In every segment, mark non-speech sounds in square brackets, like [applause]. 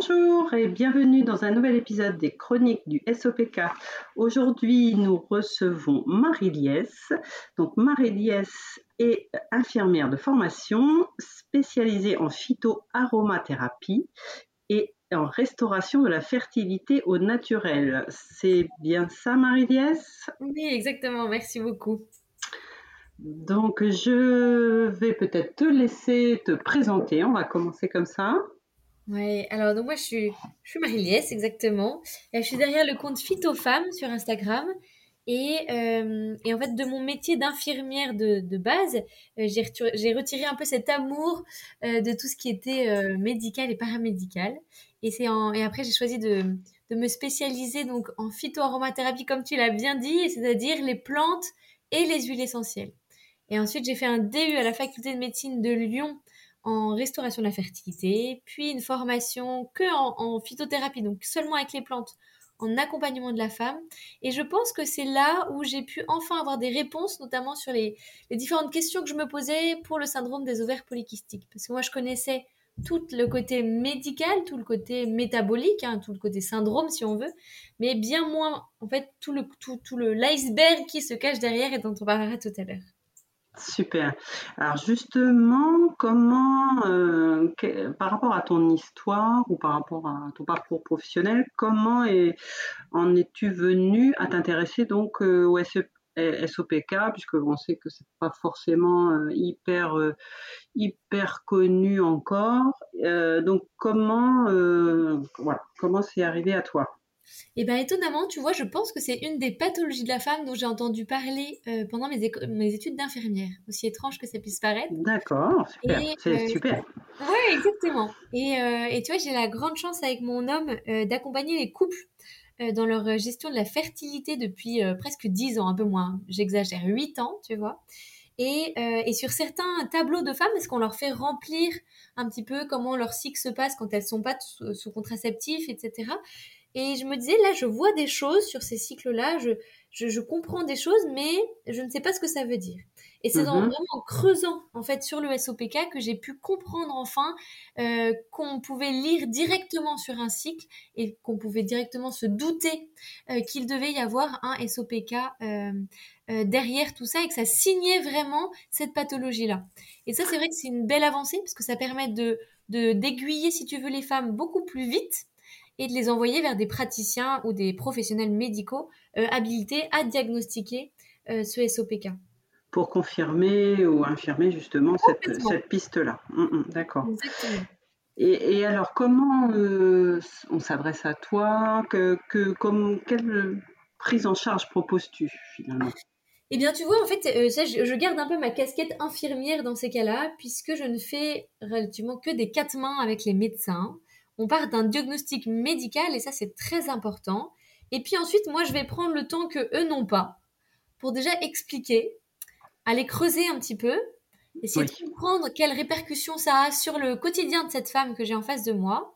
Bonjour et bienvenue dans un nouvel épisode des chroniques du SOPK. Aujourd'hui, nous recevons Marie-Liès. Donc, Marie-Liès est infirmière de formation spécialisée en phytoaromathérapie et en restauration de la fertilité au naturel. C'est bien ça, Marie-Liès Oui, exactement. Merci beaucoup. Donc, je vais peut-être te laisser te présenter. On va commencer comme ça. Ouais, alors donc moi je suis, je suis Marie-Liès, exactement. je suis derrière le compte PhytoFemme sur Instagram. Et, euh, et en fait, de mon métier d'infirmière de, de base, euh, j'ai retiré, un peu cet amour euh, de tout ce qui était médical et paramédical. Et, en, et après, j'ai choisi de, de me spécialiser donc en phytoaromathérapie, comme tu l'as bien dit, c'est-à-dire les plantes et les huiles essentielles. Et ensuite, j'ai fait un DU à la faculté de médecine de Lyon en restauration de la fertilité, puis une formation que en, phytothérapie, donc seulement avec les plantes, en accompagnement de la femme. Et je pense que c'est là où j'ai pu enfin avoir des réponses, notamment sur les, différentes questions que je me posais pour le syndrome des ovaires polykystiques. Parce que moi, je connaissais tout le côté médical, tout le côté métabolique, hein, tout le côté syndrome si on veut, mais bien moins en fait tout le tout, tout le l'iceberg qui se cache derrière et dont on parlera tout à l'heure. Super. Alors justement, comment, euh, par rapport à ton histoire ou par rapport à ton parcours professionnel, comment en es-tu venu à t'intéresser donc euh, au SOPK, puisque on sait que c'est pas forcément euh, hyper connu encore. donc comment comment c'est arrivé à toi? Et bien étonnamment, tu vois, je pense que c'est une des pathologies de la femme dont j'ai entendu parler euh, pendant mes, mes études d'infirmière, aussi étrange que ça puisse paraître. D'accord, super, c'est euh, super. Oui, exactement. Et, euh, et, tu vois, j'ai la grande chance avec mon homme d'accompagner les couples dans leur gestion de la fertilité depuis presque 10 ans, un peu moins, j'exagère, 8 ans, tu vois. Et, et, sur certains tableaux de femmes, est-ce qu'on leur fait remplir un petit peu comment leur cycle se passe quand elles sont pas sous, sous contraceptif, etc. Et je me disais, là, je vois des choses sur ces cycles-là, je, je, comprends des choses, mais je ne sais pas ce que ça veut dire. Et c'est en mhm. vraiment creusant, en fait, sur le SOPK que j'ai pu comprendre enfin euh, qu'on pouvait lire directement sur un cycle et qu'on pouvait directement se douter euh, qu'il devait y avoir un SOPK euh, derrière tout ça et que ça signait vraiment cette pathologie-là. Et ça, c'est vrai que c'est une belle avancée parce que ça permet de d'aiguiller, si tu veux, les femmes beaucoup plus vite et de les envoyer vers des praticiens ou des professionnels médicaux euh, habilités à diagnostiquer euh, ce SOPK. Pour confirmer ou infirmer justement cette, cette piste-là. Hum, hum, d'accord. Et, et, alors, comment euh, on s'adresse à toi? Que, que, comme, Quelle prise en charge proposes-tu finalement? Eh bien, tu vois, en fait, je, je, garde un peu ma casquette infirmière dans ces cas-là, puisque je ne fais relativement que des quatre mains avec les médecins on part d'un diagnostic médical et ça c'est très important. Et puis ensuite, moi je vais prendre le temps que eux n'ont pas pour déjà expliquer, aller creuser un petit peu, essayer de comprendre quelles répercussions ça a sur le quotidien de cette femme que j'ai en face de moi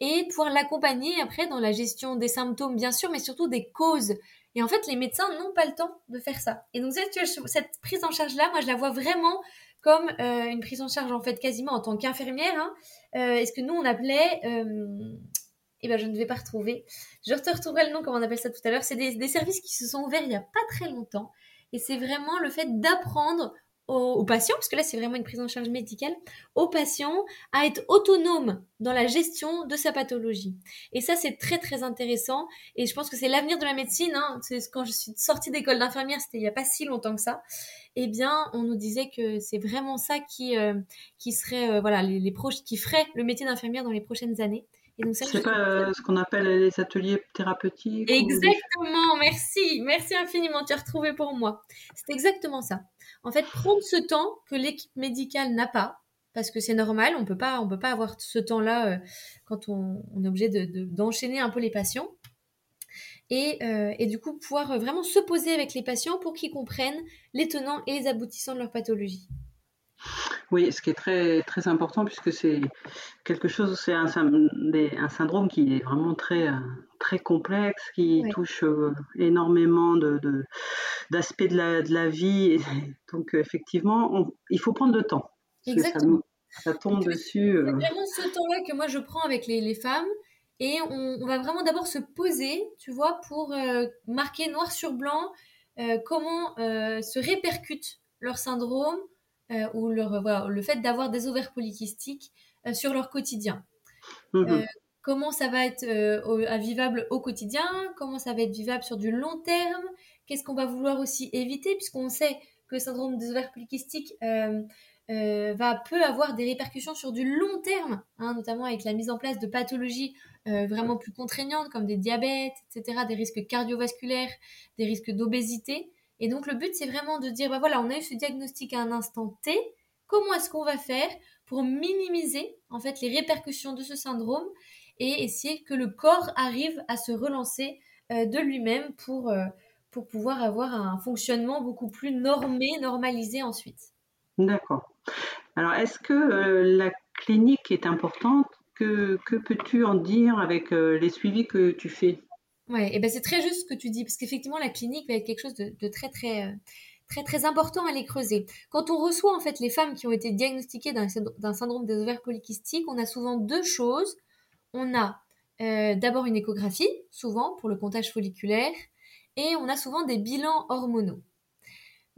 et pouvoir l'accompagner après dans la gestion des symptômes bien sûr, mais surtout des causes. Et en fait, les médecins n'ont pas le temps de faire ça. Et donc cette, cette prise en charge là, moi je la vois vraiment comme euh, une prise en charge en fait quasiment en tant qu'infirmière. Hein, euh, est ce que nous on appelait, euh, eh ben je ne vais pas retrouver. Je te retrouverai le nom comme on appelle ça tout à l'heure. C'est des, des, services qui se sont ouverts il y a pas très longtemps et c'est vraiment le fait d'apprendre aux, patients, parce que là c'est vraiment une prise en charge médicale, aux patients à être autonomes dans la gestion de sa pathologie. Et ça c'est très très intéressant et je pense que c'est l'avenir de la médecine. Hein. Quand je suis sortie d'école d'infirmière, c'était il n'y a pas si longtemps que ça. Eh bien, on nous disait que c'est vraiment ça qui euh, qui serait euh, voilà les, les qui ferait le métier d'infirmière dans les prochaines années. C'est pas euh, ce qu'on appelle les ateliers thérapeutiques Exactement, merci, merci infiniment, tu as retrouvé pour moi. C'est exactement ça. En fait, prendre ce temps que l'équipe médicale n'a pas, parce que c'est normal, on peut pas, peut pas avoir ce temps-là euh, quand on, est obligé d'enchaîner de, un peu les patients. Et, euh, et, du coup, pouvoir vraiment se poser avec les patients pour qu'ils comprennent les tenants et les aboutissants de leur pathologie. Oui, ce qui est très, très important puisque c'est quelque chose, c'est un, un, syndrome qui est vraiment très, euh, très complexe, qui touche euh, énormément de, d'aspects de, la, de la vie. donc, effectivement, il faut prendre le temps. Exactement. ça tombe dessus. C'est vraiment ce temps-là que moi je prends avec les, femmes et on, va vraiment d'abord se poser, tu vois, pour marquer noir sur blanc comment se répercute leur syndrome ou leur, le fait d'avoir des ovaires polykystiques sur leur quotidien. Mmh comment ça va être vivable au quotidien, comment ça va être vivable sur du long terme, qu'est-ce qu'on va vouloir aussi éviter, puisqu'on sait que le syndrome des ovaires polykystiques euh, euh, va peut avoir des répercussions sur du long terme, hein, notamment avec la mise en place de pathologies euh, vraiment plus contraignantes comme des diabètes, etc., des risques cardiovasculaires, des risques d'obésité. Et donc le but, c'est vraiment de dire, bah voilà, on a eu ce diagnostic à un instant T, comment est-ce qu'on va faire pour minimiser en fait les répercussions de ce syndrome et essayer que le corps arrive à se relancer de lui-même pour pour pouvoir avoir un fonctionnement beaucoup plus normé, normalisé ensuite? D'accord. Alors, est-ce que euh, la clinique est importante? Que, que peux-tu en dire avec euh, les suivis que tu fais? Ouais, et ben c'est très juste ce que tu dis, parce qu'effectivement, la clinique va être quelque chose de, très, très, euh, très, très important à les creuser. Quand on reçoit en fait les femmes qui ont été diagnostiquées d'un syndrome des ovaires polykystiques, on a souvent deux choses. On a d'abord une échographie, souvent pour le comptage folliculaire, et on a souvent des bilans hormonaux.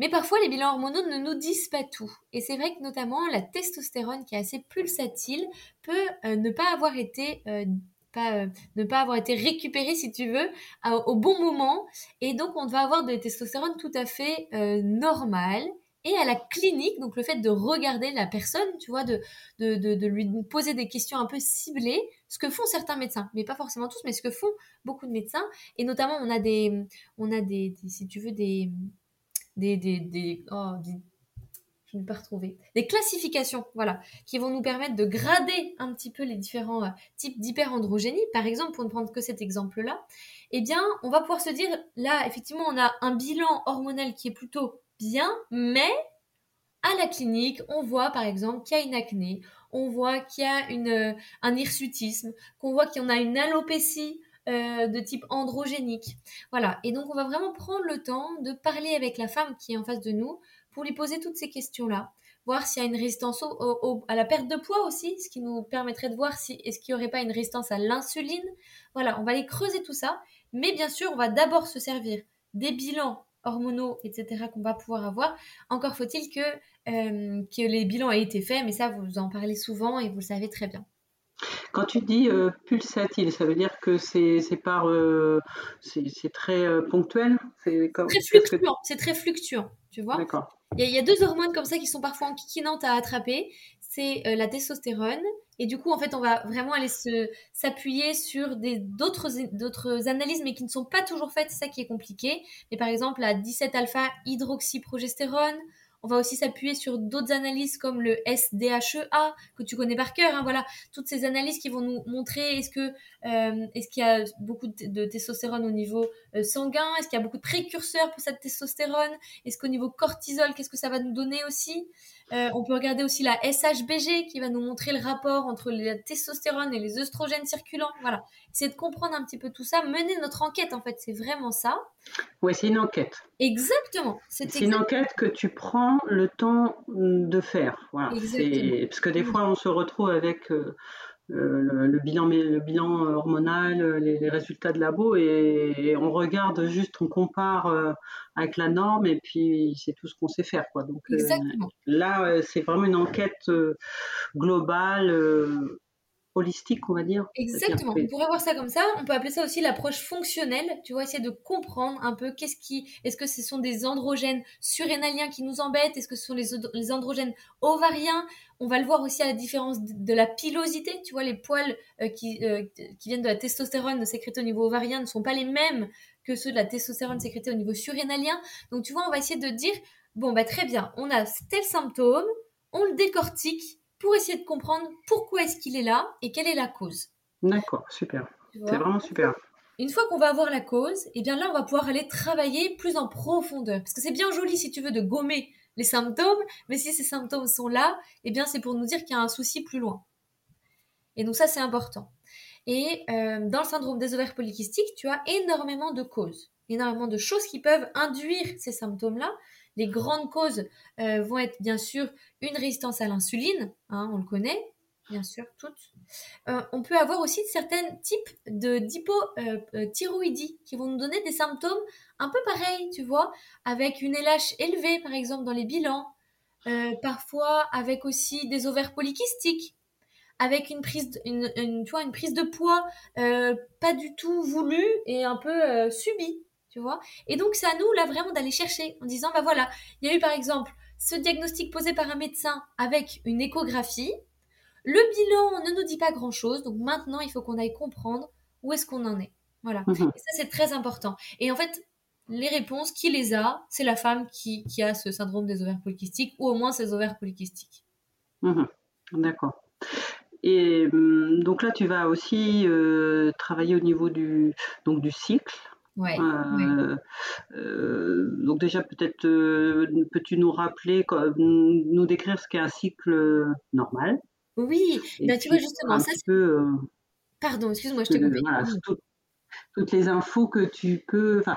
Mais parfois, les bilans hormonaux ne nous disent pas tout. Et c'est vrai que notamment la testostérone, qui est assez pulsatile, peut euh, ne pas avoir été euh, euh, ne pas avoir été récupérée, si tu veux, au bon moment. Et donc, on va avoir de testostérone tout à fait normale et à la clinique, donc le fait de regarder la personne, tu vois, de, de, de, lui poser des questions un peu ciblées, ce que font certains médecins, mais pas forcément tous, mais ce que font beaucoup de médecins, et notamment on a des, on a des, si tu veux, des, des, des, des, oh, ne pas retrouver, des classifications, voilà, qui vont nous permettre de grader un petit peu les différents euh, types d'hyperandrogénie. Par exemple, pour ne prendre que cet exemple-là, eh bien, on va pouvoir se dire, là, effectivement, on a un bilan hormonal qui est plutôt bien, mais à la clinique, on voit par exemple qu'il y a une acné, on voit qu'il y a euh, un hirsutisme, qu'on voit qu'il y a une alopécie euh, de type androgénique. Voilà. Et donc, on va vraiment prendre le temps de parler avec la femme qui est en face de nous pour lui poser toutes ces questions-là. Voir s'il y a une résistance à la perte de poids aussi, ce qui nous permettrait de voir si est-ce qu'il n'y aurait pas une résistance à l'insuline. Voilà, on va aller creuser tout ça. Mais bien sûr, on va d'abord se servir des bilans hormonaux, etc., qu'on va pouvoir avoir. Encore faut-il que, euh, que les bilans aient été faits, mais ça, vous en parlez souvent et vous le savez très bien. Quand tu dis euh, pulsatile, ça veut dire que c'est par euh, c'est très ponctuel? C'est très fluctuant, c'est très fluctuant, tu vois? Il y, a deux hormones comme ça qui sont parfois enquiquinantes à attraper. C'est la testostérone et du coup, en fait, on va vraiment aller s'appuyer sur d'autres analyses, mais qui ne sont pas toujours faites. C'est ça qui est compliqué. Mais par exemple, la 17-alpha hydroxyprogestérone, on va aussi s'appuyer sur d'autres analyses comme le SDHEA que tu connais par cœur. Hein, voilà, toutes ces analyses qui vont nous montrer est-ce que euh, est-ce qu'il y a beaucoup de, testostérone au niveau euh, sanguin, est-ce qu'il y a beaucoup de précurseurs pour cette testostérone, est-ce qu'au niveau cortisol, qu'est-ce que ça va nous donner aussi? Euh, on peut regarder aussi la SHBG qui va nous montrer le rapport entre la testostérone et les œstrogènes circulants. Voilà, c'est de comprendre un petit peu tout ça, mener notre enquête en fait, c'est vraiment ça. Oui, c'est une enquête. Exactement. C'est une enquête que tu prends le temps de faire. Voilà. Parce que des fois, on se retrouve avec euh, le, bilan, le bilan hormonal, les, résultats de labo, et, on regarde juste, on compare euh, avec la norme, et puis c'est tout ce qu'on sait faire. Quoi. Donc, euh, là, c'est vraiment une enquête globale holistique, on va dire. Exactement. On pourrait voir ça comme ça. On peut appeler ça aussi l'approche fonctionnelle. Tu vois, essayer de comprendre un peu qu'est-ce qui, est-ce que ce sont des androgènes surrénaliens qui nous embêtent? Est-ce que ce sont les, androgènes ovariens? On va le voir aussi à la différence de, la pilosité. Tu vois, les poils euh, qui, euh, qui viennent de la testostérone sécrétée au niveau ovarien ne sont pas les mêmes que ceux de la testostérone sécrétée au niveau surrénalien. Donc, tu vois, on va essayer de dire, bon, bah, très bien, on a tel symptôme, on le décortique pour essayer de comprendre pourquoi est-ce qu'il est là et quelle est la cause. D'accord, super. C'est vraiment super. Une fois qu'on va avoir la cause, et eh bien là, on va pouvoir aller travailler plus en profondeur. Parce que c'est bien joli, si tu veux, de gommer les symptômes, mais si ces symptômes sont là, et eh bien c'est pour nous dire qu'il y a un souci plus loin. Et donc ça, c'est important. Et euh, dans le syndrome des ovaires polykystiques, tu as énormément de causes, énormément de choses qui peuvent induire ces symptômes-là. Les grandes causes euh, vont être bien sûr une résistance à l'insuline, hein, on le connaît, bien sûr, toutes. Euh, on peut avoir aussi certains types de d'hypothyroïdie qui vont nous donner des symptômes un peu pareils, tu vois, avec une LH élevée, par exemple, dans les bilans, parfois avec aussi des ovaires polykystiques, avec une prise, de poids euh, pas du tout voulue et un peu euh, subie, tu vois. Et donc c'est à nous là vraiment d'aller chercher en disant bah voilà, il y a eu par exemple ce diagnostic posé par un médecin avec une échographie. Le bilan ne nous dit pas grand chose, donc maintenant il faut qu'on aille comprendre où est-ce qu'on en est. Voilà. Mhm. Et ça c'est très important. Et en fait, les réponses, qui les a C'est la femme qui, qui, a ce syndrome des ovaires polykystiques ou au moins ses ovaires polykystiques. Mhm. D'accord. Et hum, donc là, tu vas aussi euh, travailler au niveau du, donc du cycle. Ouais, euh, euh, donc déjà, peut-être peux-tu nous rappeler, nous décrire ce qu'est un cycle normal? Oui, ben, tu vois justement, ça Pardon, excuse-moi, je t'ai coupé toutes les infos que tu peux. Enfin,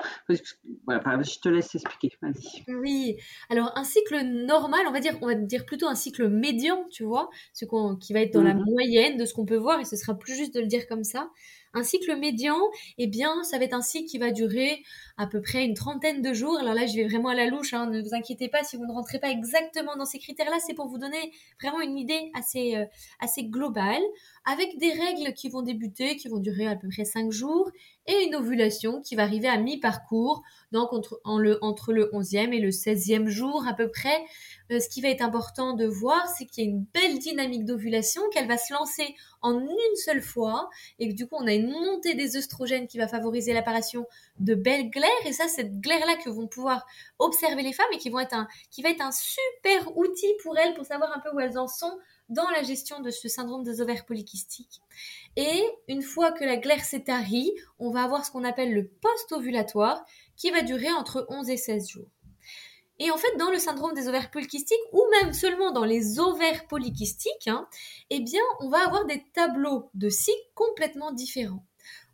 voilà, je te laisse expliquer. Vas-y. Oui. Alors, un cycle normal, on va dire, on va dire plutôt un cycle médian, tu vois, ce qui va être dans la mhm. moyenne de ce qu'on peut voir, et ce sera plus juste de le dire comme ça. Un cycle médian, eh bien, ça va être un cycle qui va durer à peu près une trentaine de jours. Alors là, je vais vraiment à la louche, hein, ne vous inquiétez pas si vous ne rentrez pas exactement dans ces critères-là, c'est pour vous donner vraiment une idée assez, euh, assez globale, avec des règles qui vont débuter, qui vont durer à peu près cinq jours, et une ovulation qui va arriver à mi-parcours, donc entre, le, entre le 11e et le 16e jour à peu près. Euh, ce qui va être important de voir, c'est qu'il y a une belle dynamique d'ovulation, qu'elle va se lancer en une seule fois, et que du coup on a une montée des œstrogènes qui va favoriser l'apparition de belles glaires, et ça, cette glaire-là que vont pouvoir observer les femmes et qui, vont être un, qui va être un super outil pour elles pour savoir un peu où elles en sont dans la gestion de ce syndrome des ovaires polykystiques. Et une fois que la glaire s'est tarie, on va avoir ce qu'on appelle le post-ovulatoire qui va durer entre 11 et 16 jours. Et en fait, dans le syndrome des ovaires polykystiques, ou même seulement dans les ovaires polykystiques, hein, eh bien, on va avoir des tableaux de cycles complètement différents.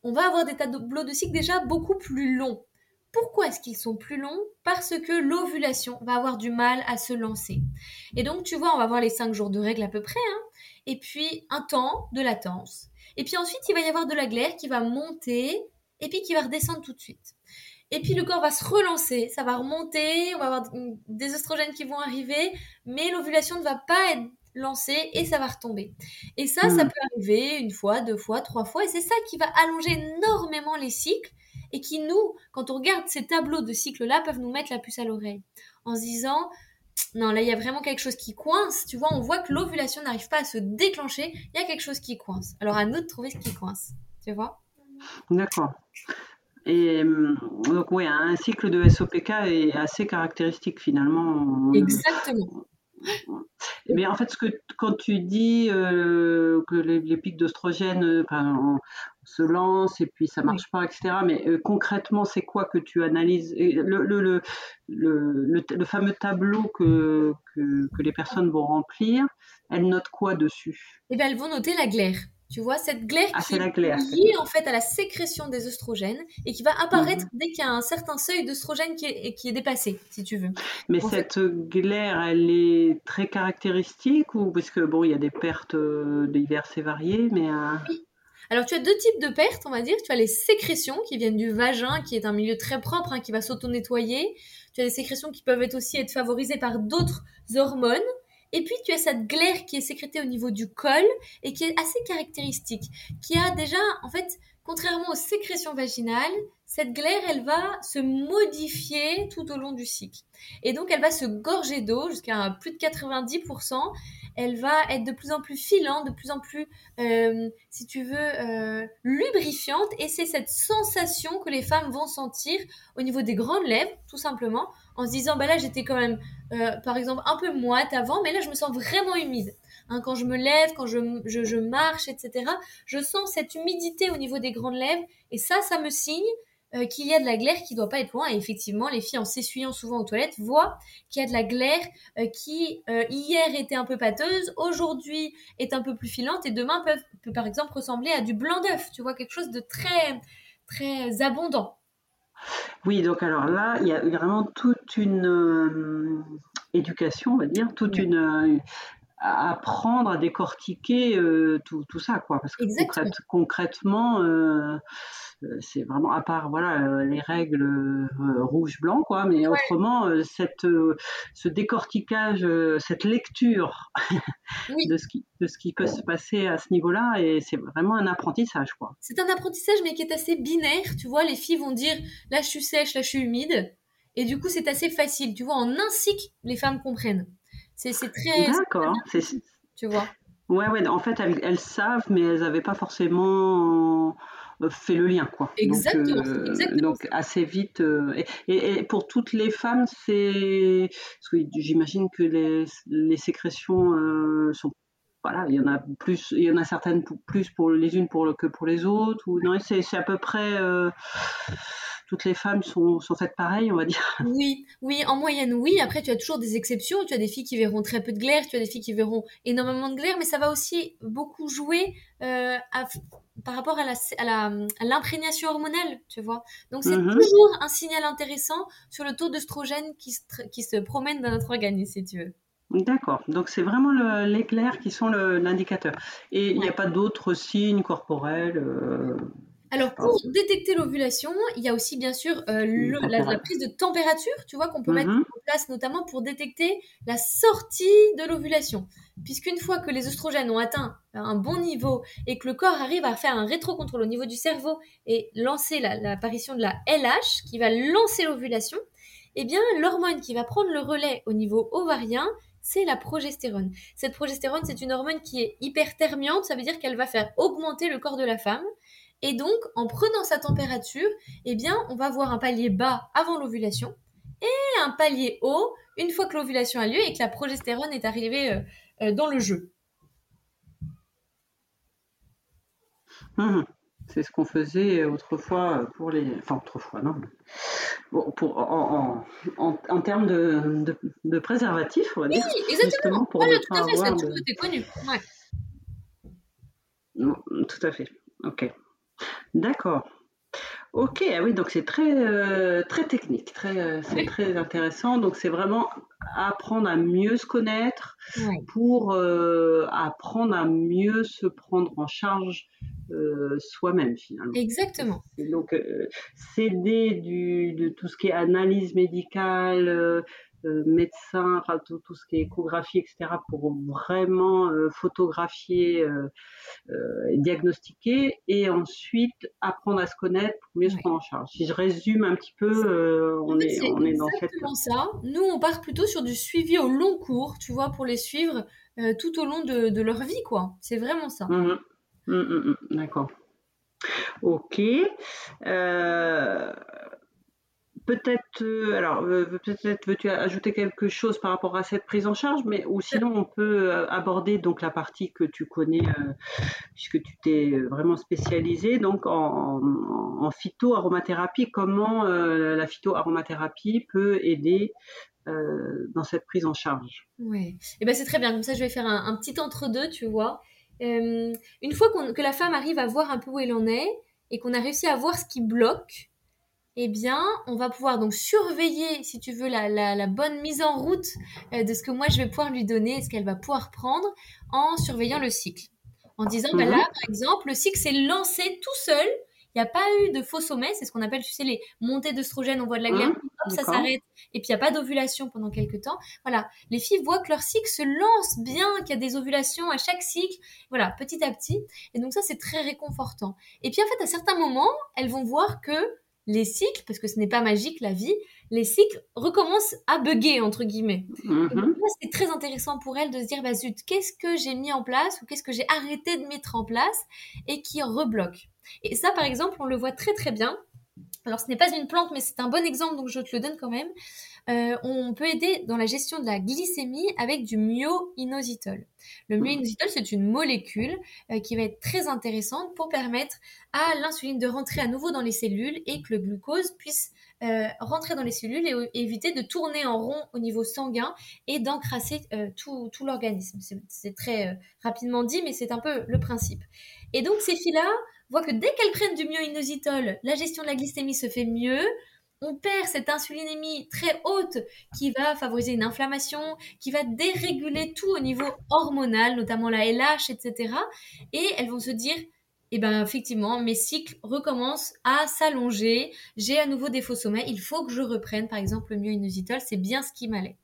On va avoir des tableaux de cycles déjà beaucoup plus longs. Pourquoi est-ce qu'ils sont plus longs? Parce que l'ovulation va avoir du mal à se lancer. Et donc, tu vois, on va avoir les 5 jours de règle à peu près, hein, et puis un temps de latence. Et puis ensuite, il va y avoir de la glaire qui va monter, et puis qui va redescendre tout de suite. Et puis le corps va se relancer, ça va remonter, on va avoir des oestrogènes qui vont arriver, mais l'ovulation ne va pas être lancée et ça va retomber. Et ça, ça hmm. peut arriver une fois, deux fois, trois fois, et c'est ça qui va allonger énormément les cycles et qui nous, quand on regarde ces tableaux de cycles-là, peuvent nous mettre la puce à l'oreille en se disant non, là, il y a vraiment quelque chose qui coince. Tu vois, on voit que l'ovulation n'arrive pas à se déclencher. Il y a quelque chose qui coince. Alors, à nous de trouver ce qui coince. Tu vois? D'accord. Et euh, donc, oui, un cycle de SOPK est assez caractéristique finalement. Exactement. Mais en fait, ce que, quand tu dis euh, que les, pics d'oestrogène euh, se lancent et puis ça marche pas, etc., mais concrètement, c'est quoi que tu analyses? Le, le, le, le, fameux tableau que, que, que, les personnes vont remplir, elles notent quoi dessus? Eh bien, elles vont noter la glaire. Tu vois, cette glaire ah, qui est liée en fait à la sécrétion des oestrogènes et qui va apparaître mhm. dès qu'il y a un certain seuil d'oestrogène qui est, qui est dépassé, si tu veux. Mais cette glaire, elle est très caractéristique ou parce que bon, il y a des pertes euh, diverses et variées, mais euh, oui. Alors tu as deux types de pertes, on va dire. Tu as les sécrétions qui viennent du vagin, qui est un milieu très propre, hein, qui va s'auto-nettoyer. Tu as des sécrétions qui peuvent être aussi être favorisées par d'autres hormones. Et puis tu as cette glaire qui est sécrétée au niveau du col et qui est assez caractéristique, qui a déjà, en fait, contrairement aux sécrétions vaginales, cette glaire, elle va se modifier tout au long du cycle. Et donc, elle va se gorger d'eau jusqu'à plus de 90%. Elle va être de plus en plus filante, de plus en plus, euh, si tu veux, euh, lubrifiante. Et c'est cette sensation que les femmes vont sentir au niveau des grandes lèvres, tout simplement, en se disant, bah là, j'étais quand même, euh, par exemple, un peu moite avant, mais là, je me sens vraiment humide. Hein, quand je me lève, quand je, je, marche, etc., je sens cette humidité au niveau des grandes lèvres, et ça, ça me signe euh, qu'il y a de la glaire qui doit pas être loin. Et effectivement, les filles, en s'essuyant souvent aux toilettes, voient qu'il y a de la glaire euh, qui, hier, était un peu pâteuse, aujourd'hui est un peu plus filante, et demain peut, peut par exemple ressembler à du blanc d'œuf, tu vois, quelque chose de très, très abondant. Oui, donc alors là, il y a vraiment toute une euh, éducation, on va dire, toute une euh, à apprendre à décortiquer euh, tout, tout ça, quoi. Parce que concrète- concrètement, euh, euh, c'est vraiment à part voilà euh, les règles euh, rouge-blanc, quoi. Mais Ouais, autrement, euh, cette euh, ce décortiquage, cette lecture [laughs] oui. de ce qui de ce qui peut se passer à ce niveau-là, et c'est vraiment un apprentissage, quoi. C'est un apprentissage, mais qui est assez binaire. Tu vois, les filles vont dire là je suis sèche, là je suis humide. Et du coup, c'est assez facile. Tu vois, en un cycle, les femmes comprennent. C'est c'est très, D'accord. tu vois. Ouais, ouais, en fait, elles, elles savent, mais elles n'avaient pas forcément fait le lien, quoi. Exactement, euh, exactement donc assez vite. euh, et, et- et pour toutes les femmes, c'est. J'imagine que les, les sécrétions euh, sont. Voilà, il y en a plus, il y en a certaines pour- plus pour les unes pour le- que pour les autres. Ou non, c'est à peu près. euh, toutes les femmes sont, sont faites pareil, on va dire. Oui, oui, en moyenne, oui. Après, tu as toujours des exceptions. Tu as des filles qui verront très peu de glaire, tu as des filles qui verront énormément de glaire, mais ça va aussi beaucoup jouer euh, à- par rapport à la, à la- à l'imprégnation hormonale, tu vois. Donc, c'est Mhm. toujours un signal intéressant sur le taux d'œstrogène qui se, tr- qui se promène dans notre organisme, si tu veux. D'accord. Donc c'est vraiment le- l'éclair qui sont le- l'indicateur. Et il n'y a pas d'autres signes corporels. euh, Alors, pour détecter l'ovulation, il y a aussi bien sûr euh, le- la, prise de température, tu vois, qu'on peut mettre Mhm. en place notamment pour détecter la sortie de l'ovulation. Puisqu'une fois que les oestrogènes ont atteint un bon niveau et que le corps arrive à faire un rétrocontrôle au niveau du cerveau et lancer la- l'apparition de la LH qui va lancer l'ovulation, eh bien, l'hormone qui va prendre le relais au niveau ovarien, c'est la progestérone. Cette progestérone, c'est une hormone qui est hyperthermiante, ça veut dire qu'elle va faire augmenter le corps de la femme et donc, en prenant sa température, eh bien, on va voir un palier bas avant l'ovulation et un palier haut une fois que l'ovulation a lieu et que la progestérone est arrivée euh, euh, dans le jeu. Mhm. C'est ce qu'on faisait autrefois pour les. Enfin, autrefois, non. Bon, pour, en, en, en, en termes de, de, de préservatif, on va Oui, dire, justement exactement. pour Voilà, tout à fait, ça a toujours été connu. Ouais. Non, tout à fait. Ok. D'accord. Ok, ah oui, donc c'est très, euh, très technique, très, euh, c'est Oui. très intéressant. Donc c'est vraiment apprendre à mieux se connaître pour euh, apprendre à mieux se prendre en charge soi-même finalement. Exactement. Et donc s'aider du, de tout ce qui est analyse médicale, euh, médecin, enfin, tout, tout ce qui est échographie, etc., pour vraiment euh, photographier euh, diagnostiquer et ensuite apprendre à se connaître pour mieux se prendre en charge. Si je résume un petit peu, En on, fait, est, c'est on est dans cette... exactement ça. Nous, on part plutôt sur du suivi au long cours, tu vois, pour les suivre euh, tout au long de, de leur vie, quoi. C'est vraiment ça. Mhm. Mhm, mhm, D'accord. Ok. Euh, peut-être, euh, alors, euh, peut-être veux-tu ajouter quelque chose par rapport à cette prise en charge, mais ou sinon on peut euh, aborder donc la partie que tu connais puisque tu t'es vraiment spécialisé donc en, en, phytoaromathérapie. Comment la phytoaromathérapie peut aider dans cette prise en charge? Ouais. Et ben c'est très bien. Comme ça, je vais faire un, petit entre-deux, tu vois. Une fois que la femme arrive à voir un peu où elle en est et qu'on a réussi à voir ce qui bloque, eh bien, on va pouvoir donc surveiller, si tu veux, la, la- la bonne mise en route euh, de ce que moi je vais pouvoir lui donner ce qu'elle va pouvoir prendre en surveillant le cycle. En disant, bah là, Mhm. par exemple, le cycle s'est lancé tout seul. Il n'y a pas eu de faux sommet, c'est ce qu'on appelle, tu sais, les montées d'œstrogène, on voit de la glaire, hop, ça s'arrête, et puis il n'y a pas d'ovulation pendant quelques temps. Voilà, les filles voient que leur cycle se lance bien, qu'il y a des ovulations à chaque cycle, voilà, petit à petit. Et donc ça, c'est très réconfortant. Et puis en fait, à certains moments, elles vont voir que les cycles, parce que ce n'est pas magique la vie, les cycles recommencent à bugger, entre guillemets. Mhm. c'est très intéressant pour elles de se dire, bah zut, qu'est-ce que j'ai mis en place ou qu'est-ce que j'ai arrêté de mettre en place et qui rebloque. Et ça, par exemple, on le voit très très bien. Alors, ce n'est pas une plante, mais c'est un bon exemple, donc je te le donne quand même. Euh, on peut aider dans la gestion de la glycémie avec du myo-inositol. Le myo-inositol, c'est une molécule euh, qui va être très intéressante pour permettre à l'insuline de rentrer à nouveau dans les cellules et que le glucose puisse euh, rentrer dans les cellules et, éviter de tourner en rond au niveau sanguin et d'encrasser euh, tout, l'organisme. C'est très rapidement dit, mais c'est un peu le principe. Et donc ces filles-là voient que dès qu'elles prennent du myoinositol, la gestion de la glycémie se fait mieux, on perd cette insulinémie très haute qui va favoriser une inflammation, qui va déréguler tout au niveau hormonal, notamment la LH, etc. Et elles vont se dire, eh ben effectivement, mes cycles recommencent à s'allonger, j'ai à nouveau des faux sommets, il faut que je reprenne par exemple le myoinositol, c'est bien ce qui m'allait.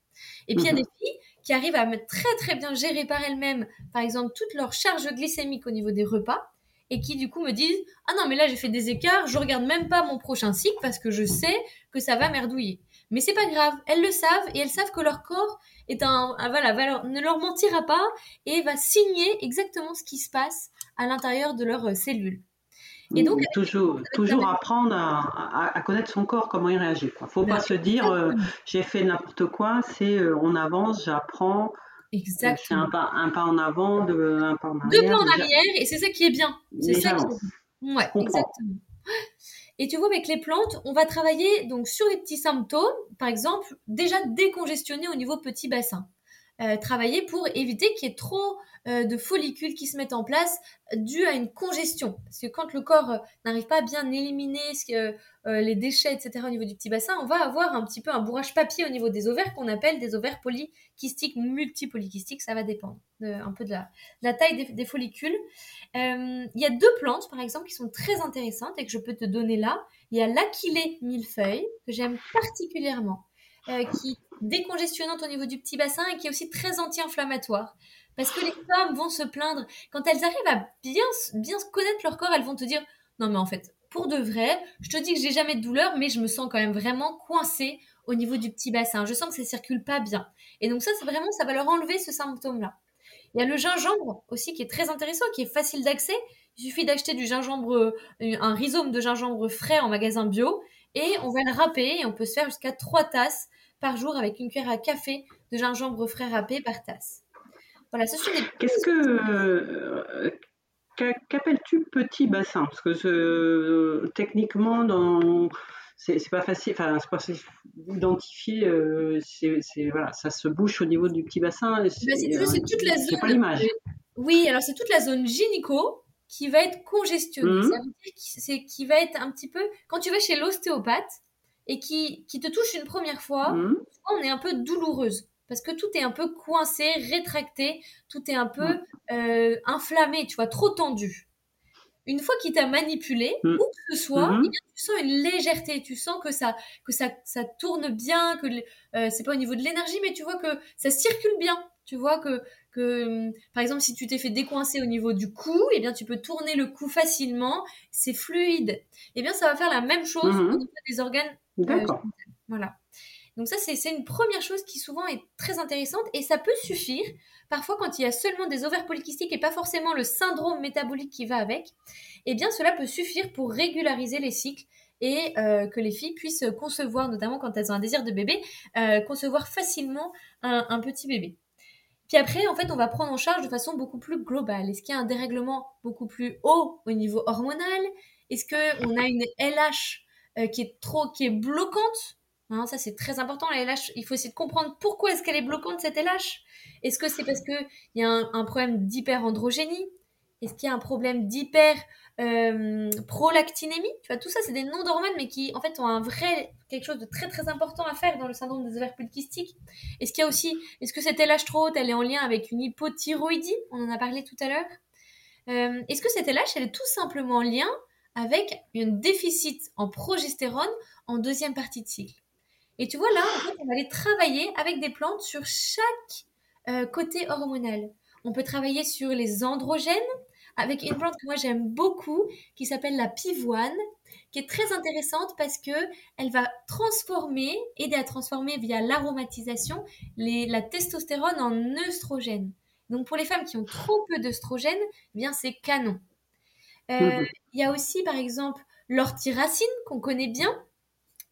Et puis il y a mhm. des filles qui arrivent à très très bien gérer par elles-mêmes, par exemple, toute leur charge glycémique au niveau des repas, et qui du coup me disent ah non mais là j'ai fait des écarts, je regarde même pas mon prochain cycle parce que je sais que ça va merdouiller. Mais c'est pas grave, elles le savent et elles savent que leur corps est un, voilà ne leur mentira pas et va signer exactement ce qui se passe à l'intérieur de leurs euh, cellules. Et donc toujours toujours apprendre à, connaître son corps comment il réagit. Quoi. Faut pas se dire euh, j'ai fait n'importe quoi, c'est euh, on avance, j'apprends Exactement. C'est un pas, un pas en avant, deux, un pas en arrière. Deux pas en arrière, et c'est ça qui est bien. C'est ça qui est... Ouais, exactement. Et tu vois, avec les plantes, on va travailler donc sur les petits symptômes, par exemple, déjà décongestionner au niveau petit bassin. Euh, travailler pour éviter qu'il y ait trop de follicules qui se mettent en place dû à une congestion. Parce que quand le corps euh, n'arrive pas à bien éliminer les déchets, etc. au niveau du petit bassin, on va avoir un petit peu un bourrage papier au niveau des ovaires qu'on appelle des ovaires polykystiques, multipolykystiques. Ça va dépendre un peu de la, taille des, follicules. Il y a deux plantes, par exemple, qui sont très intéressantes et que je peux te donner là. Il y a l'aquilée millefeuille, que j'aime particulièrement. qui décongestionnante au niveau du petit bassin et qui est aussi très anti-inflammatoire. Parce que les femmes vont se plaindre, quand elles arrivent à bien, connaître leur corps, elles vont te dire, non mais en fait, pour de vrai, je te dis que j'ai jamais de douleur, mais je me sens quand même vraiment coincée au niveau du petit bassin. Je sens que ça circule pas bien. Et donc ça, vraiment, ça va leur enlever ce symptôme-là. Il y a le gingembre aussi qui est très intéressant, qui est facile d'accès. Il suffit d'acheter du gingembre, euh, un rhizome de gingembre frais en magasin bio, et on va le râper, et on peut se faire jusqu'à trois tasses par jour avec une cuillère à café de gingembre frais râpé par tasse. Voilà. Qu'est-ce que. Euh, qu'appelles-tu petit bassin? Parce que techniquement, dans c'est pas facile, enfin c'est pas d'identifier. Euh, c'est voilà, ça se bouche au niveau du petit bassin. Bah, c'est toute la zone. pas l'image. Oui, alors c'est toute la zone gynéco qui va être congestionnée. Mmh. Ça veut dire qui va être un petit peu quand tu vas chez l'ostéopathe, et qui, qui te touche une première fois, mmh. on est un peu douloureuse. Parce que tout est un peu coincé, rétracté, tout est un peu euh, inflammé, tu vois, trop tendu. Une fois qu'il t'a manipulé, mmh. où que ce soit, eh tu sens une légèreté, tu sens que ça, que ça, ça tourne bien, que euh, c'est pas au niveau de l'énergie, mais tu vois que ça circule bien. Tu vois que, que par exemple, si tu t'es fait décoincer au niveau du cou, eh bien, tu peux tourner le cou facilement, c'est fluide. Eh bien, ça va faire la même chose au niveau des organes D'accord. voilà. Donc ça, c'est une première chose qui souvent est très intéressante et ça peut suffire. Parfois, quand il y a seulement des ovaires polykystiques et pas forcément le syndrome métabolique qui va avec, eh bien, cela peut suffire pour régulariser les cycles et euh, que les filles puissent concevoir, notamment quand elles ont un désir de bébé, euh, concevoir facilement un, petit bébé. Puis après, en fait, on va prendre en charge de façon beaucoup plus globale. Est-ce qu'il y a un dérèglement beaucoup plus haut au niveau hormonal? Est-ce qu'on a une LH euh, qui est trop, qui est bloquante? Hein, ça, c'est très important. La LH, il faut essayer de comprendre pourquoi est-ce qu'elle est bloquante, cette LH. Est-ce que c'est parce qu'il y a un, problème d'hyperandrogénie? Est-ce qu'il y a un problème d'hyper euh, prolactinémie? Tu vois, tout ça, c'est des noms d'hormones, mais qui, en fait, ont un vrai, quelque chose de très, très important à faire dans le syndrome des ovaires polykystiques. Est-ce qu'il y a aussi, est-ce que cette LH trop haute, elle est en lien avec une hypothyroïdie? On en a parlé tout à l'heure. Euh, est-ce que cette LH, elle est tout simplement en lien avec un déficit en progestérone en deuxième partie de cycle? Et tu vois là, on va aller travailler avec des plantes sur chaque euh, côté hormonal. On peut travailler sur les androgènes avec une plante que moi j'aime beaucoup qui s'appelle la pivoine, qui est très intéressante parce que elle va transformer, aider à transformer via l'aromatisation la testostérone en œstrogène. Donc pour les femmes qui ont trop peu d'œstrogène, eh bien c'est canon. Euh, mhm. Il y a aussi, par exemple, l'orthyracine qu'on connaît bien,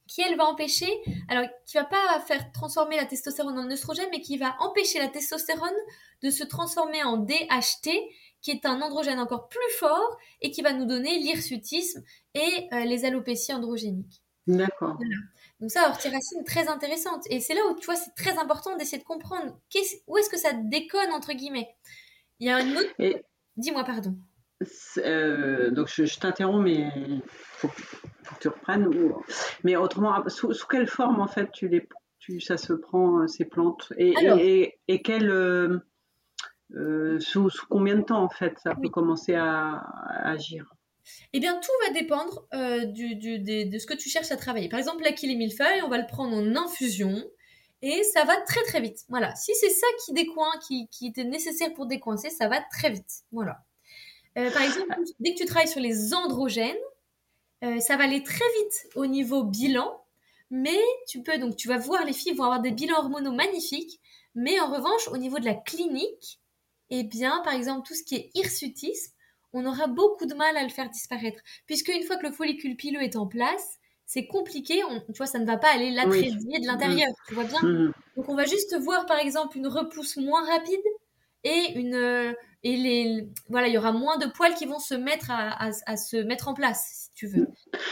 qui elle va empêcher, alors qui va pas faire transformer la testostérone en oestrogène, mais qui va empêcher la testostérone de se transformer en DHT, qui est un androgène encore plus fort et qui va nous donner l'hirsutisme et euh, les alopécies androgéniques. D'accord. Donc ça, orthoracine, très intéressante. Et c'est là où, tu vois, c'est très important d'essayer de comprendre où est-ce que ça déconne, entre guillemets. Il y a un autre... Dis-moi, pardon. Euh, donc je, t'interromps, mais faut, que tu reprennes. Mais autrement, sous, quelle forme, en fait, tu les, tu, ça se prend, euh, ces plantes Et, et, et, quelle... Euh, sous, combien de temps, en fait, ça peut commencer à agir? Eh bien, tout va dépendre euh, du, de ce que tu cherches à travailler. Par exemple, les millefeuille, on va le prendre en infusion et ça va très très vite. Voilà. Si c'est ça qui décoin, qui, qui, était nécessaire pour décoincer, ça va très vite. Voilà. Euh, par exemple, dès que tu travailles sur les androgènes, euh, ça va aller très vite au niveau bilan, mais tu peux donc tu vas voir les filles vont avoir des bilans hormonaux magnifiques, mais en revanche au niveau de la clinique, eh bien par exemple tout ce qui est hirsutisme, on aura beaucoup de mal à le faire disparaître. Puisque une fois que le follicule pileux est en place, c'est compliqué, tu vois, ça ne va pas aller l'atrésier de l'intérieur, mm. tu vois bien mm. Donc on va juste voir par exemple une repousse moins rapide et une euh, et les voilà, il y aura moins de poils qui vont se mettre à, se mettre en place, si tu veux.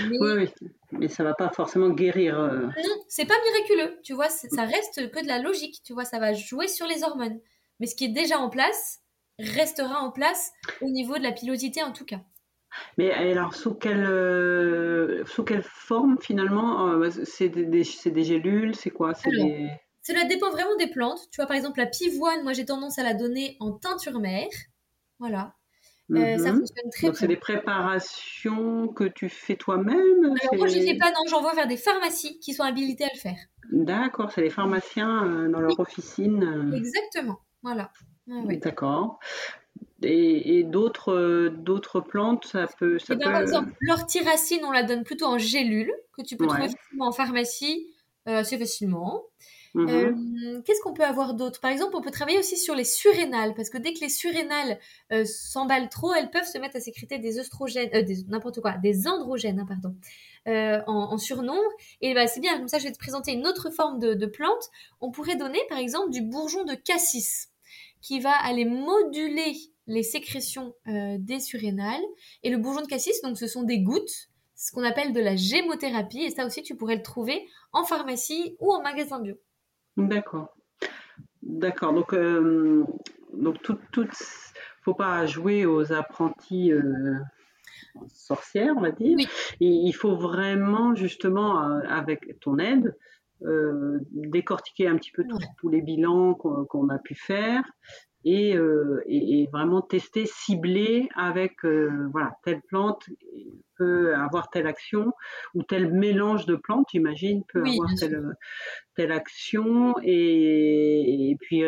Mais, oui, oui, mais ça va pas forcément guérir. Euh. Non, c'est pas miraculeux, tu vois, ça reste que de la logique, tu vois, ça va jouer sur les hormones. Mais ce qui est déjà en place, restera en place au niveau de la pilosité en tout cas. Mais alors, sous quelle, euh, sous quelle forme finalement euh, C'est des, gélules C'est quoi? Cela dépend vraiment des plantes. Tu vois, par exemple, la pivoine, moi j'ai tendance à la donner en teinture mère. Voilà. Euh, ça mhm. fonctionne très Donc, c'est des préparations que tu fais toi-même Alors, moi, je ne fais pas, non, j'envoie vers des pharmacies qui sont habilitées à le faire. D'accord, c'est les pharmaciens dans leur officine. Exactement, voilà. Ah D'accord. Et, d'autres, d'autres plantes, ça peut. Ça eh ben, Par exemple, l'orthiracine, on la donne plutôt en gélule, que tu peux trouver en pharmacie euh, assez facilement. Euh, qu'est-ce qu'on peut avoir d'autre? Par exemple, on peut travailler aussi sur les surrénales, parce que dès que les surrénales euh, s'emballent trop, elles peuvent se mettre à sécréter des oestrogènes, n'importe quoi, des androgènes, hein, pardon, en, surnombre. Et bah, c'est bien, comme ça, je vais te présenter une autre forme de, de plante. On pourrait donner, par exemple, du bourgeon de cassis qui va aller moduler les sécrétions euh, des surrénales. Et le bourgeon de cassis, donc ce sont des gouttes, ce qu'on appelle de la gémothérapie. Et ça aussi, tu pourrais le trouver en pharmacie ou en magasin bio. D'accord. D'accord. Donc, euh, donc tout, tout, faut pas jouer aux apprentis euh, sorcières, on va dire. il faut vraiment, justement, avec ton aide, euh, décortiquer un petit peu tous les bilans qu'on a pu faire euh, et, et, vraiment tester, cibler avec euh, voilà telle plante peut avoir telle action ou tel mélange de plantes, j'imagine, peut avoir telle, telle, action et, puis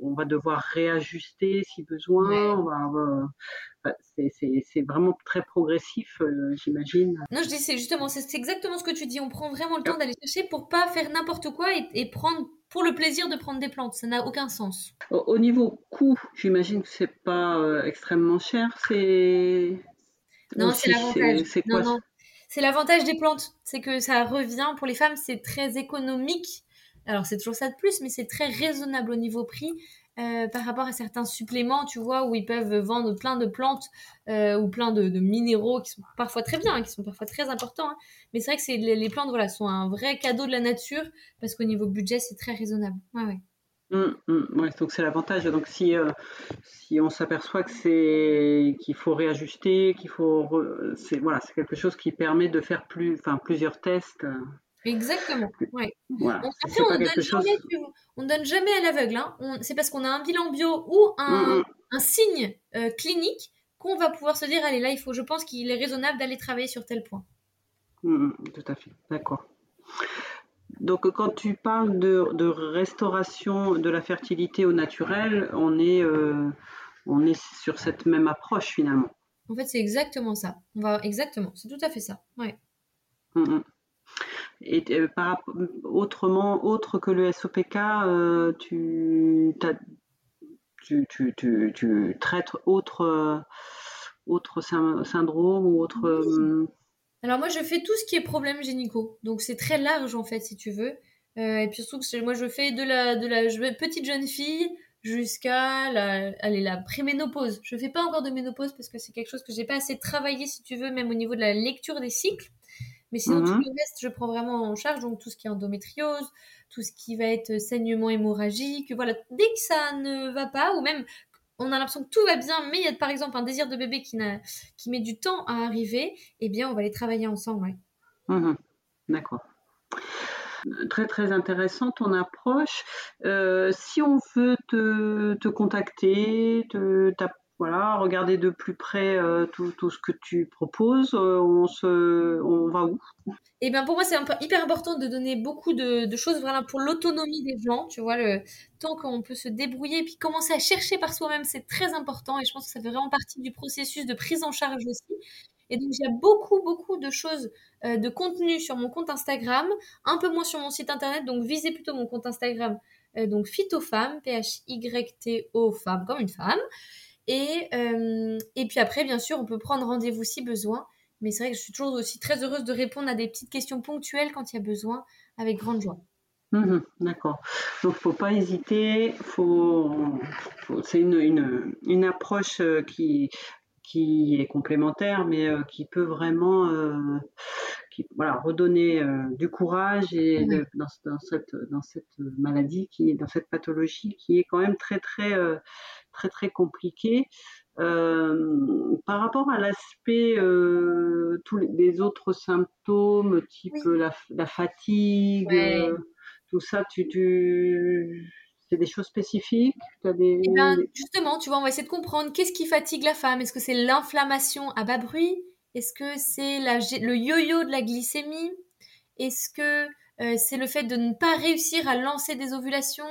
on va devoir réajuster si besoin. On va, c'est vraiment très progressif, euh, j'imagine. Non, je dis, c'est justement, c'est exactement ce que tu dis. On prend vraiment le temps d'aller chercher pour pas faire n'importe quoi et, prendre pour le plaisir de prendre des plantes. Ça n'a aucun sens. Au, niveau coût, j'imagine que c'est pas euh, extrêmement cher. C'est non, c'est l'avantage. C'est C'est l'avantage des plantes, c'est que ça revient pour les femmes, c'est très économique. Alors c'est toujours ça de plus, mais c'est très raisonnable au niveau prix. Euh, par rapport à certains suppléments, tu vois, où ils peuvent vendre plein de plantes euh, ou plein de, minéraux qui sont parfois très bien, hein, qui sont parfois très importants. Hein. Mais c'est vrai que c'est, les, plantes, voilà, sont un vrai cadeau de la nature parce qu'au niveau budget, c'est très raisonnable. Ouais, ouais. Mmh, mmh, donc c'est l'avantage. Donc si, euh, si on s'aperçoit que c'est qu'il faut réajuster, qu'il faut, c'est voilà, c'est quelque chose qui permet de faire plus, enfin plusieurs tests. Exactement. Ouais. Voilà. Après, on ne donne, jamais, donne jamais à l'aveugle. Hein. C'est parce qu'on a un bilan bio ou un, mm, mm. signe euh, clinique qu'on va pouvoir se dire allez, là, il faut, je pense qu'il est raisonnable d'aller travailler sur tel point. Mm, tout à fait. D'accord. Donc, quand tu parles de, restauration de la fertilité au naturel, on est, euh, on est sur cette même approche finalement. En fait, c'est exactement ça. On va exactement. C'est tout à fait ça. Ouais. Et euh, par, autrement, autre que le SOPK, euh, tu, tu, tu, tu, traites autre, autre syndrome ou autre. Euh, Alors moi, je fais tout ce qui est problème gynéco. Donc c'est très large en fait, si tu veux. et puis surtout que moi, je fais de la, de la petite jeune fille jusqu'à la, allez, la préménopause. Je fais pas encore de ménopause parce que c'est quelque chose que j'ai pas assez travaillé, si tu veux, même au niveau de la lecture des cycles. Mais sinon, tout Mhm. le reste, je prends vraiment en charge. Donc, tout ce qui est endométriose, tout ce qui va être saignement hémorragique. Voilà, dès que ça ne va pas, ou même on a l'impression que tout va bien, mais il y a par exemple un désir de bébé qui, met du temps à arriver, eh bien, on va les travailler ensemble. Mhm. D'accord. Très très intéressant ton approche. Euh, si on veut te, te contacter, te, voilà, regarder de plus près euh, tout, tout ce que tu proposes, euh, on se, on va où? Et bien pour moi, c'est hyper important de donner beaucoup de, de choses voilà, pour l'autonomie des gens, tu vois, le temps qu'on peut se débrouiller et puis commencer à chercher par soi-même, c'est très important et je pense que ça fait vraiment partie du processus de prise en charge aussi. Et donc, il y a beaucoup, beaucoup de choses, euh, de contenu sur mon compte Instagram, un peu moins sur mon site internet, donc visez plutôt mon compte Instagram, euh, donc Phytofemme, P-H-Y-T-O, femme comme une femme. Et, euh, et puis après, bien sûr, on peut prendre rendez-vous si besoin. Mais c'est vrai que je suis toujours aussi très heureuse de répondre à des petites questions ponctuelles quand il y a besoin, avec grande joie. Mhm, d'accord. Donc, faut pas hésiter. Faut, c'est une, une, une approche euh, qui, qui est complémentaire, mais euh, qui peut vraiment, qui, voilà, redonner euh, du courage et de- dans, dans cette, dans cette maladie qui dans cette pathologie qui est quand même très, très, euh, très, très compliquée. Euh, par rapport à l'aspect, tous les, les autres symptômes, type Oui. la, la fatigue, Ouais. tout ça, tu, tu... c'est des choses spécifiques? T'as des... Et ben justement, tu vois, on va essayer de comprendre qu'est-ce qui fatigue la femme? Est-ce que c'est l'inflammation à bas bruit? Est-ce que c'est le yo-yo de la glycémie? Est-ce que euh, c'est le fait de ne pas réussir à lancer des ovulations?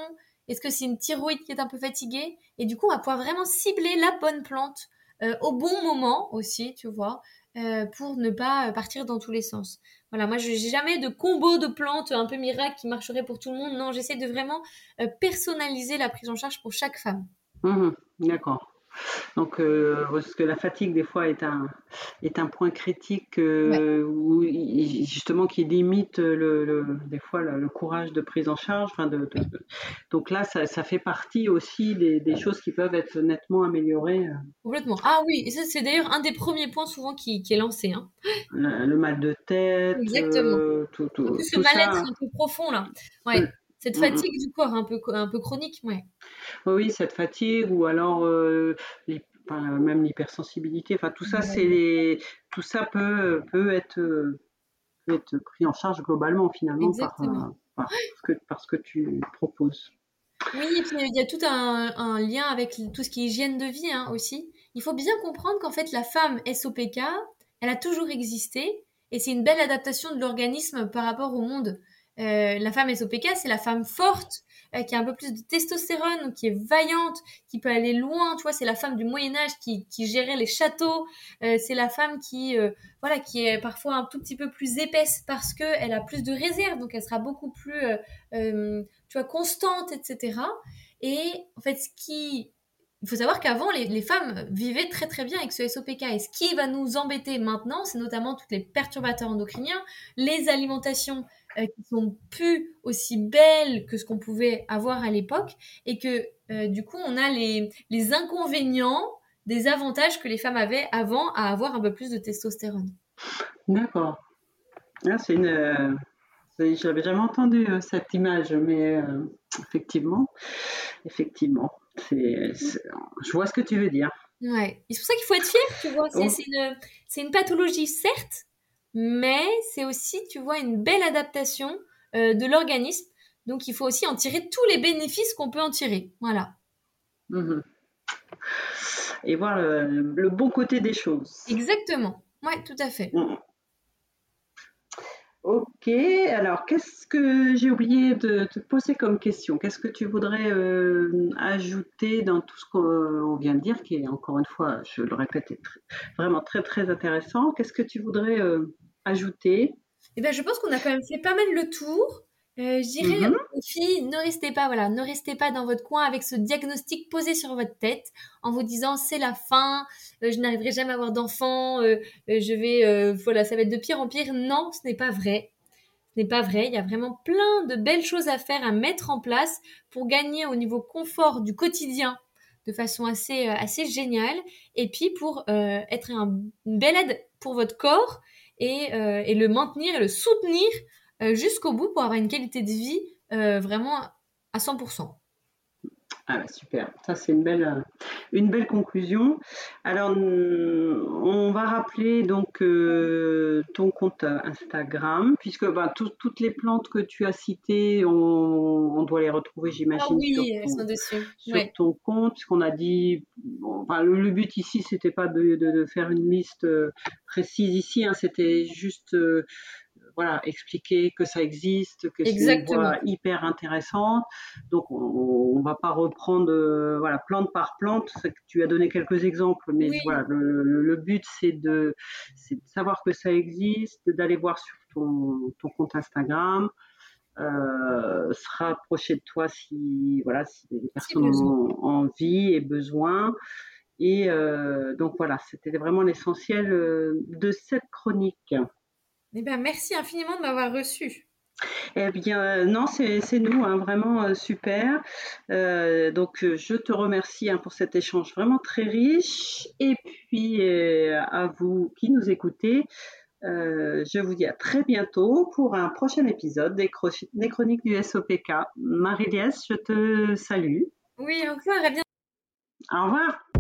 Est-ce que c'est une thyroïde qui est un peu fatiguée? Et du coup, on va pouvoir vraiment cibler la bonne plante euh, au bon moment aussi, tu vois, euh, pour ne pas partir dans tous les sens. Voilà, moi, je j'ai jamais de combo de plantes un peu miracle qui marcherait pour tout le monde. Non, j'essaie de vraiment personnaliser la prise en charge pour chaque femme. Mhm, D'accord. Donc, euh, parce que la fatigue, des fois, est un, est un point critique euh, où, justement qui limite le, le- des fois le, le courage de prise en charge. Enfin, de, de- de- Donc là, ça, ça fait partie aussi des, des choses qui peuvent être nettement améliorées. euh, Complètement. Ah oui, et ça c'est d'ailleurs un des premiers points souvent qui, qui est lancé. Hein. Le, le mal de tête, Exactement. euh, tout, tout, En plus, tout le mal-être un peu profond là. Ouais. Cette fatigue du corps un peu, un peu chronique, ouais. Oui, cette fatigue ou alors euh, enfin, même l'hypersensibilité. Enfin, tout ça, Ouais. c'est les- tout ça peut, peut être, pris en charge globalement finalement par, euh, par ce que, par ce que tu proposes. Oui, et puis il y a tout un, un lien avec tout ce qui est hygiène de vie hein, aussi. Il faut bien comprendre qu'en fait la femme SOPK, elle a toujours existé et c'est une belle adaptation de l'organisme par rapport au monde. Euh, la femme SOPK, c'est la femme forte, euh, qui a un peu plus de testostérone, qui est vaillante, qui peut aller loin. Tu vois, c'est la femme du Moyen Âge qui, qui gérait les châteaux. Euh, c'est la femme qui, voilà, qui est parfois un tout petit peu plus épaisse parce que elle a plus de réserve, donc elle sera beaucoup plus, tu vois, constante, etc. Et en fait, ce qui il faut savoir qu'avant, les, les femmes vivaient très très bien avec ce SOPK. Et ce qui va nous embêter maintenant, c'est notamment tous les perturbateurs endocriniens, les alimentations euh, qui sont plus aussi belles que ce qu'on pouvait avoir à l'époque, et que euh, du coup, on a les, les inconvénients des avantages que les femmes avaient avant à avoir un peu plus de testostérone. D'accord. Ah, c'est une. euh, J'avais jamais entendu euh, cette image, mais effectivement, effectivement, je vois ce que tu veux dire. Ouais. C'est pour ça qu'il faut être fier, tu vois. C'est Oh. une, c'est une pathologie, certes, mais c'est aussi, tu vois, une belle adaptation euh, de l'organisme. Donc, il faut aussi en tirer tous les bénéfices qu'on peut en tirer. Voilà. Mhm. Et voir le, le bon côté des choses. Exactement. Ouais, tout à fait. Mm. Ok, alors qu'est-ce que j'ai oublié de te poser comme question? Qu'est-ce que tu voudrais euh, ajouter dans tout ce qu'on vient de dire, qui est encore une fois, je le répète, est vraiment très très intéressant? Qu'est-ce que tu voudrais euh, ajouter? Eh ben, je pense qu'on a quand même fait pas mal le tour. Euh, je dirais Mhm. aux filles, ne restez pas, voilà, ne restez pas dans votre coin avec ce diagnostic posé sur votre tête en vous disant c'est la fin, euh, je n'arriverai jamais à avoir d'enfant, euh, je vais, voilà, ça va être de pire en pire. Non, ce n'est pas vrai. Ce n'est pas vrai. Il y a vraiment plein de belles choses à faire, à mettre en place pour gagner au niveau confort du quotidien de façon assez, euh, assez géniale. Et puis pour euh, être un- une belle aide pour votre corps et, et le maintenir et le soutenir jusqu'au bout pour avoir une qualité de vie vraiment à 100%. Ah bah, super, ça c'est une belle, euh, une belle conclusion. Alors, on va rappeler donc euh, ton compte Instagram, puisque bah, toutes les plantes que tu as citées, on, doit les retrouver, j'imagine, ah sur, ton, compte, puisqu'on a dit, le, but ici, c'était pas de, faire une liste euh, précise ici, hein, c'était juste voilà, expliquer que ça existe, que c'est une voie hyper intéressante. Donc, on, ne va pas reprendre euh, voilà plante par plante. Tu as donné quelques exemples, mais voilà, le, but c'est de, savoir que ça existe, d'aller voir sur ton, compte Instagram. Euh, se rapprocher de toi si voilà si les personnes ont envie et besoin et euh, donc voilà c'était vraiment l'essentiel de cette chronique. Eh bien, merci infiniment de m'avoir reçu. Eh bien, euh, non, c'est nous, hein, vraiment euh, super. Euh, donc, je te remercie hein, pour cet échange vraiment très riche. Et puis, à vous qui nous écoutez, je vous dis à très bientôt pour un prochain épisode des, chroniques du SOPK. Marie-Liesse, je te salue. Oui, au revoir, à bientôt. Au revoir.